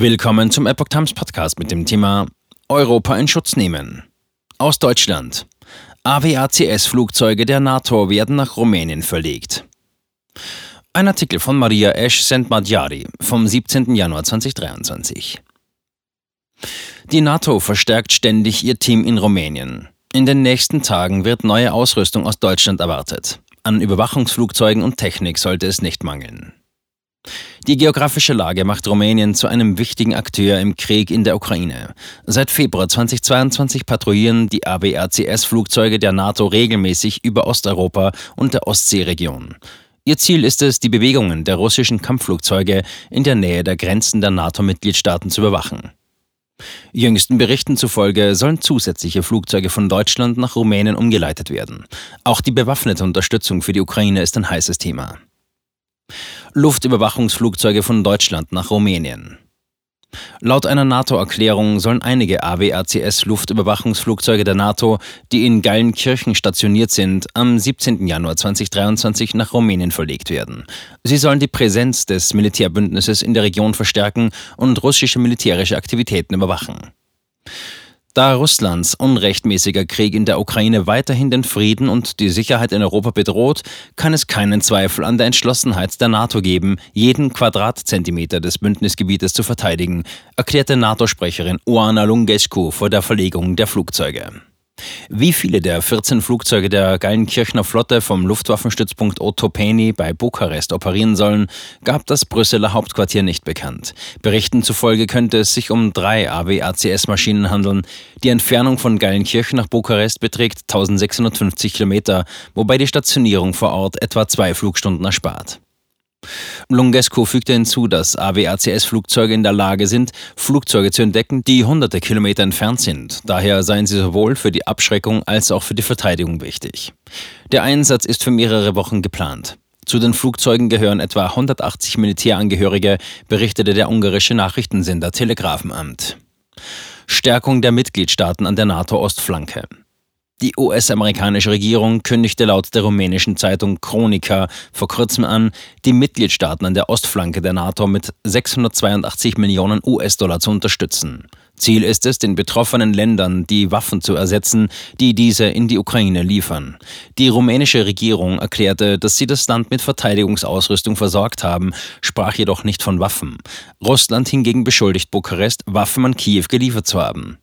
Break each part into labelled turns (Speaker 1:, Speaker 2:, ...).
Speaker 1: Willkommen zum Epoch Times Podcast mit dem Thema Europa in Schutz nehmen. Aus Deutschland. AWACS-Flugzeuge der NATO werden nach Rumänien verlegt. Ein Artikel von Maria Esch Sentmadjari vom 17. Januar 2023. Die NATO verstärkt ständig ihr Team in Rumänien. In den nächsten Tagen wird neue Ausrüstung aus Deutschland erwartet. An Überwachungsflugzeugen und Technik sollte es nicht mangeln. Die geografische Lage macht Rumänien zu einem wichtigen Akteur im Krieg in der Ukraine. Seit Februar 2022 patrouillieren die ABRCS-Flugzeuge der NATO regelmäßig über Osteuropa und der Ostseeregion. Ihr Ziel ist es, die Bewegungen der russischen Kampfflugzeuge in der Nähe der Grenzen der NATO-Mitgliedstaaten zu überwachen. Jüngsten Berichten zufolge sollen zusätzliche Flugzeuge von Deutschland nach Rumänien umgeleitet werden. Auch die bewaffnete Unterstützung für die Ukraine ist ein heißes Thema. Luftüberwachungsflugzeuge von Deutschland nach Rumänien. Laut einer NATO-Erklärung sollen einige AWACS-Luftüberwachungsflugzeuge der NATO, die in Gallenkirchen stationiert sind, am 17. Januar 2023 nach Rumänien verlegt werden. Sie sollen die Präsenz des Militärbündnisses in der Region verstärken und russische militärische Aktivitäten überwachen. Da Russlands unrechtmäßiger Krieg in der Ukraine weiterhin den Frieden und die Sicherheit in Europa bedroht, kann es keinen Zweifel an der Entschlossenheit der NATO geben, jeden Quadratzentimeter des Bündnisgebietes zu verteidigen, erklärte NATO-Sprecherin Oana Lungescu vor der Verlegung der Flugzeuge. Wie viele der 14 Flugzeuge der Gallenkirchner Flotte vom Luftwaffenstützpunkt Otopeni bei Bukarest operieren sollen, gab das Brüsseler Hauptquartier nicht bekannt. Berichten zufolge könnte es sich um drei AWACS-Maschinen handeln. Die Entfernung von Gallenkirchen nach Bukarest beträgt 1650 Kilometer, wobei die Stationierung vor Ort etwa zwei Flugstunden erspart. Lungesco fügte hinzu, dass AWACS-Flugzeuge in der Lage sind, Flugzeuge zu entdecken, die hunderte Kilometer entfernt sind. Daher seien sie sowohl für die Abschreckung als auch für die Verteidigung wichtig. Der Einsatz ist für mehrere Wochen geplant. Zu den Flugzeugen gehören etwa 180 Militärangehörige, berichtete der ungarische Nachrichtensender Telegrafenamt. Stärkung der Mitgliedstaaten an der NATO-Ostflanke. Die US-amerikanische Regierung kündigte laut der rumänischen Zeitung Chronica vor kurzem an, die Mitgliedstaaten an der Ostflanke der NATO mit 682 Millionen US-Dollar zu unterstützen. Ziel ist es, den betroffenen Ländern die Waffen zu ersetzen, die diese in die Ukraine liefern. Die rumänische Regierung erklärte, dass sie das Land mit Verteidigungsausrüstung versorgt haben, sprach jedoch nicht von Waffen. Russland hingegen beschuldigt Bukarest, Waffen an Kiew geliefert zu haben.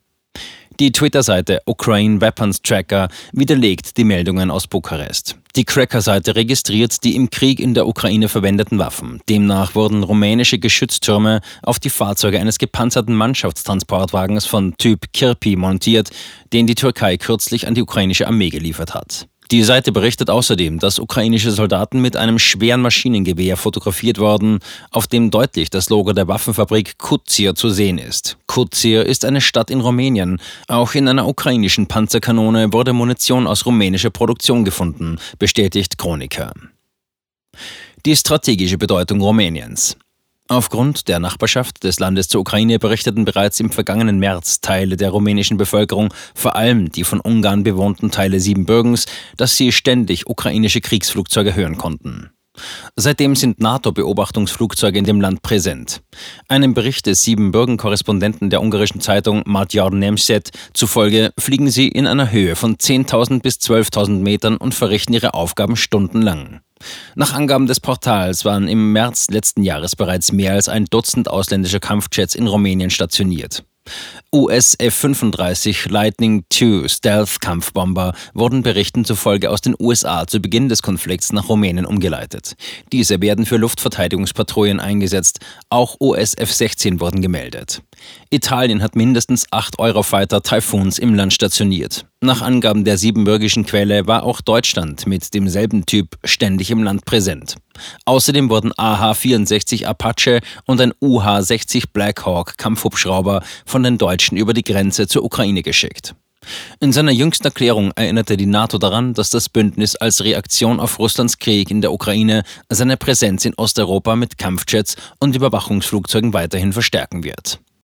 Speaker 1: Die Twitter-Seite Ukraine Weapons Tracker widerlegt die Meldungen aus Bukarest. Die Cracker-Seite registriert die im Krieg in der Ukraine verwendeten Waffen. Demnach wurden rumänische Geschütztürme auf die Fahrzeuge eines gepanzerten Mannschaftstransportwagens von Typ Kirpi montiert, den die Türkei kürzlich an die ukrainische Armee geliefert hat. Die Seite berichtet außerdem, dass ukrainische Soldaten mit einem schweren Maschinengewehr fotografiert wurden, auf dem deutlich das Logo der Waffenfabrik Kutzir zu sehen ist. Kutzir ist eine Stadt in Rumänien. Auch in einer ukrainischen Panzerkanone wurde Munition aus rumänischer Produktion gefunden, bestätigt Chroniker. Die strategische Bedeutung Rumäniens. Aufgrund der Nachbarschaft des Landes zur Ukraine berichteten bereits im vergangenen März Teile der rumänischen Bevölkerung, vor allem die von Ungarn bewohnten Teile Siebenbürgens, dass sie ständig ukrainische Kriegsflugzeuge hören konnten. Seitdem sind NATO-Beobachtungsflugzeuge in dem Land präsent. Einem Bericht des Siebenbürgen-Korrespondenten der ungarischen Zeitung Magyar Nemzet zufolge fliegen sie in einer Höhe von 10.000 bis 12.000 Metern und verrichten ihre Aufgaben stundenlang. Nach Angaben des Portals waren im März letzten Jahres bereits mehr als ein Dutzend ausländischer Kampfjets in Rumänien stationiert. US F-35 Lightning II Stealth-Kampfbomber wurden Berichten zufolge aus den USA zu Beginn des Konflikts nach Rumänien umgeleitet. Diese werden für Luftverteidigungspatrouillen eingesetzt. Auch US F-16 wurden gemeldet. Italien hat mindestens acht Eurofighter Typhoons im Land stationiert. Nach Angaben der siebenbürgischen Quelle war auch Deutschland mit demselben Typ ständig im Land präsent. Außerdem wurden AH-64 Apache und ein UH-60 Blackhawk Kampfhubschrauber von den Deutschen über die Grenze zur Ukraine geschickt. In seiner jüngsten Erklärung erinnerte die NATO daran, dass das Bündnis als Reaktion auf Russlands Krieg in der Ukraine seine Präsenz in Osteuropa mit Kampfjets und Überwachungsflugzeugen weiterhin verstärken wird.